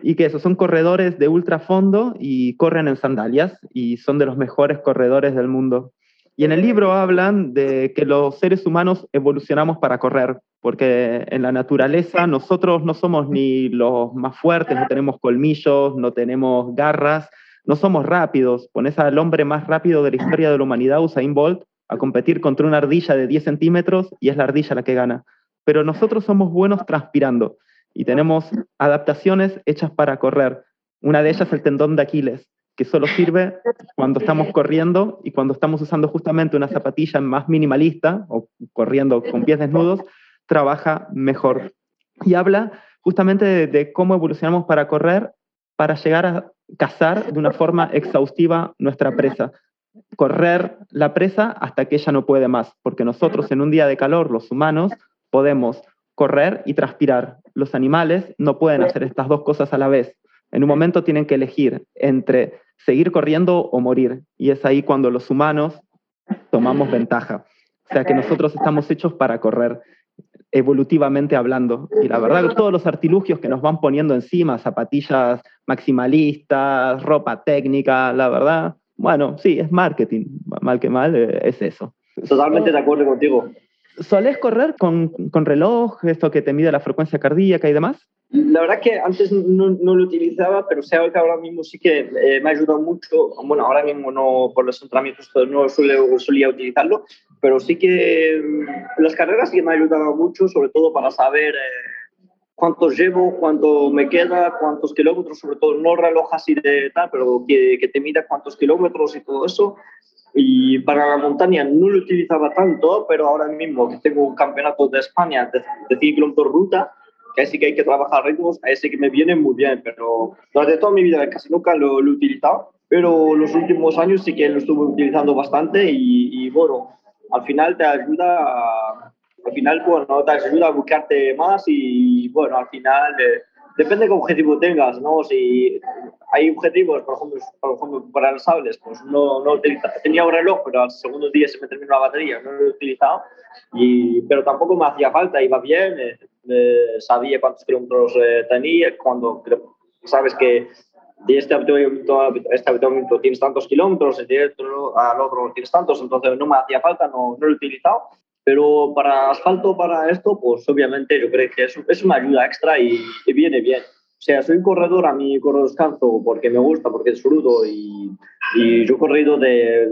y que esos son corredores de ultrafondo y corren en sandalias y son de los mejores corredores del mundo. Y en el libro hablan de que los seres humanos evolucionamos para correr, porque en la naturaleza nosotros no somos ni los más fuertes, no tenemos colmillos, no tenemos garras, no somos rápidos. Pones al hombre más rápido de la historia de la humanidad, Usain Bolt, a competir contra una ardilla de 10 centímetros y es la ardilla la que gana. Pero nosotros somos buenos transpirando y tenemos adaptaciones hechas para correr. Una de ellas es el tendón de Aquiles, que solo sirve cuando estamos corriendo y cuando estamos usando justamente una zapatilla más minimalista o corriendo con pies desnudos, trabaja mejor. Y habla justamente de, de cómo evolucionamos para correr para llegar a cazar de una forma exhaustiva nuestra presa. Correr la presa hasta que ella no puede más, porque nosotros en un día de calor, los humanos, podemos correr y transpirar. Los animales no pueden hacer estas dos cosas a la vez. En un momento tienen que elegir entre seguir corriendo o morir. Y es ahí cuando los humanos tomamos ventaja. O sea que nosotros estamos hechos para correr evolutivamente hablando. Y la verdad, todos los artilugios que nos van poniendo encima, zapatillas maximalistas, ropa técnica, la verdad, bueno, sí, es marketing, mal que mal, eh, es eso. Totalmente de acuerdo contigo. ¿Solés correr con, con, reloj, esto que te mide la frecuencia cardíaca y demás? La verdad que antes no, no lo utilizaba, pero sé que ahora mismo sí que eh, me ha ayudado mucho. Bueno, ahora mismo no por los entrenamientos no suele, solía utilizarlo, pero sí que mm, las carreras sí me ha ayudado mucho, sobre todo para saber eh, cuántos llevo, cuánto me queda, cuántos kilómetros, sobre todo no reloj así de tal, pero que, que te mida cuántos kilómetros y todo eso. Y para la montaña no lo utilizaba tanto, pero ahora mismo que tengo un campeonato de España de, de 100 kilómetros ruta, que sí que hay que trabajar ritmos, a ese que me viene muy bien, pero durante toda mi vida casi nunca lo, lo he utilizado, pero los últimos años sí que lo estuve utilizando bastante y, y bueno, al final te ayuda a, al final bueno, te ayuda a buscarte más y bueno, al final eh, depende de qué objetivo tengas, ¿no? Si hay objetivos, por ejemplo, por ejemplo para los sables, pues no, no utiliza, tenía un reloj, pero al segundo día se me terminó la batería, no lo he utilizado, y, pero tampoco me hacía falta, iba bien, eh, eh, sabía cuántos kilómetros eh, tenía, cuando sabes que de este habituamiento a este tienes tantos kilómetros, y de otro al otro tienes tantos, entonces no me hacía falta, no, no lo he utilizado. Pero para asfalto, para esto, pues obviamente yo creo que es, es una ayuda extra y, y, viene bien. O sea, soy un corredor, a mí corro descanso porque me gusta, porque disfruto y, y yo he corrido de,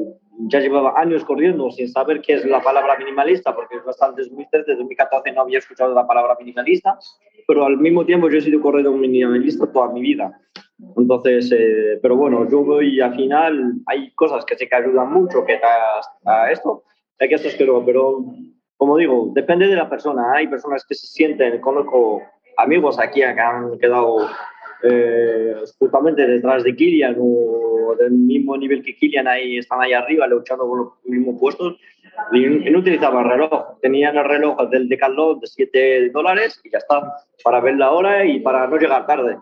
ya llevaba años corriendo sin saber qué es la palabra minimalista, porque es bastante desde 2014 no había escuchado la palabra minimalista, pero al mismo tiempo yo he sido corredor minimalista toda mi vida. Entonces, eh, pero bueno, yo voy al final, hay cosas que sí que ayudan mucho que a, a esto, hay es que lo, pero como digo, depende de la persona. Hay personas que se sienten, conozco amigos aquí que han quedado eh, justamente detrás de Kilian o del mismo nivel que Kilian, ahí están ahí arriba luchando por los mismos puestos y no utilizaba reloj. Tenían el reloj del Decathlon de 7 dólares y ya está, para ver la hora y para no llegar tarde.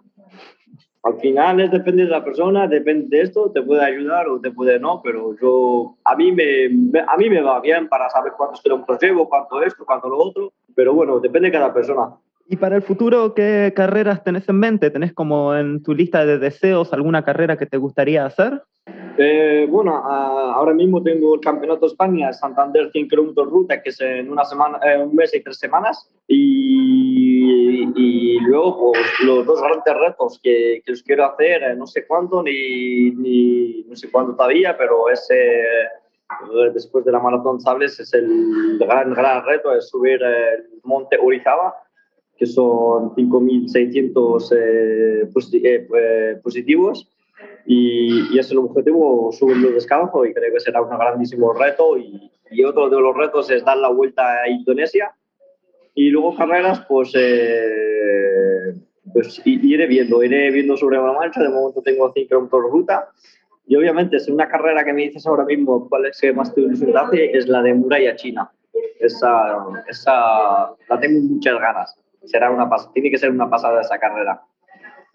Al final es depende de la persona, depende de esto, te puede ayudar o te puede no, pero yo, a mí me, a mí me va bien para saber cuántos kilómetros llevo, cuánto esto, cuánto lo otro, pero bueno, depende de cada persona. ¿Y para el futuro qué carreras tenés en mente? ¿Tenés como en tu lista de deseos alguna carrera que te gustaría hacer? Eh, bueno, ahora mismo tengo el Campeonato de España, Santander 100 km ruta, que es en una semana, eh, un mes y tres semanas. Y, y, luego pues, los dos grandes retos que, que los quiero hacer, eh, no sé cuándo ni, ni, no sé cuándo todavía, pero es después de la Maratón Sables es el gran, gran reto, es subir el monte Orizaba que son 5.600 eh, eh, eh, positivos. Y, y, es el objetivo subirlo descalzo y creo que será un grandísimo reto. Y, y, otro de los retos es dar la vuelta a Indonesia. Y luego carreras pues, eh, pues iré viendo, iré viendo sobre la marcha, de momento tengo 5 kilómetros ruta y obviamente si una carrera que me dices ahora mismo cuál es que más te ilusión es la de Muralla China. Esa, esa la tengo muchas ganas será una tiene que ser una pasada esa carrera.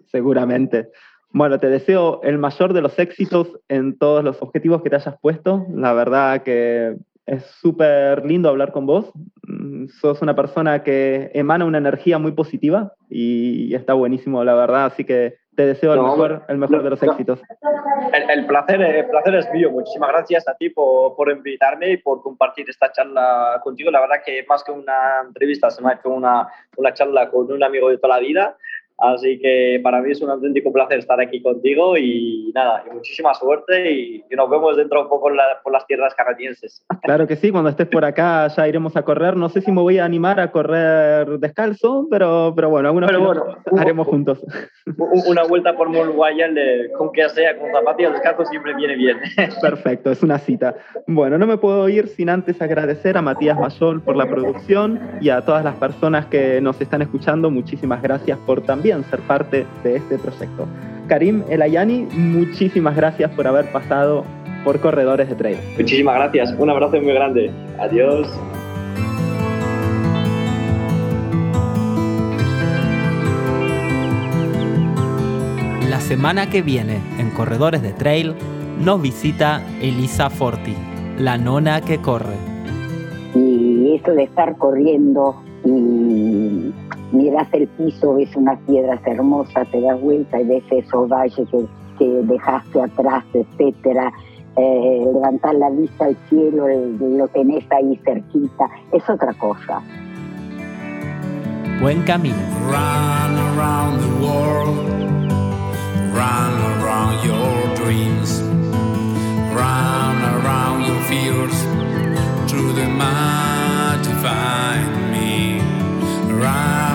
Seguramente. Bueno, te deseo el mayor de los éxitos en todos los objetivos que te hayas puesto. La verdad que es súper lindo hablar con vos. Mm, sos una persona que emana una energía muy positiva y está buenísimo, la verdad. Así que te deseo el mejor, el mejor de los éxitos. El, placer, el placer es mío. Muchísimas gracias a ti por, por, invitarme y por compartir esta charla contigo. La verdad que más que una entrevista, se me ha hecho una, una charla con un amigo de toda la vida. Así que para mí es un auténtico placer estar aquí contigo y nada, y muchísima suerte y, nos vemos dentro un poco por las tierras canadienses. Claro que sí, cuando estés por acá ya iremos a correr. No sé si me voy a animar a correr descalzo, pero, pero bueno, alguna pero bueno, haremos juntos. Una vuelta por Mont con que sea con zapatillas descalzo, siempre viene bien. Perfecto, es una cita. Bueno, no me puedo ir sin antes agradecer a Matías Mayol por la producción y a todas las personas que nos están escuchando. Muchísimas gracias por también ser parte de este proyecto. Karim Elayani, muchísimas gracias por haber pasado por Corredores de Trail. Muchísimas gracias, un abrazo muy grande. Adiós. La semana que viene en Corredores de Trail nos visita Elisa Forti, la nona que corre. Y eso de estar corriendo y miras el piso, ves unas piedras hermosas, te das vuelta y ves esos valles que, dejaste atrás, etcétera. Eh, levantar la vista al cielo, lo tenés ahí cerquita, es otra cosa. Buen camino. Run around the world, run around your dreams, run around your fears, through the mighty. around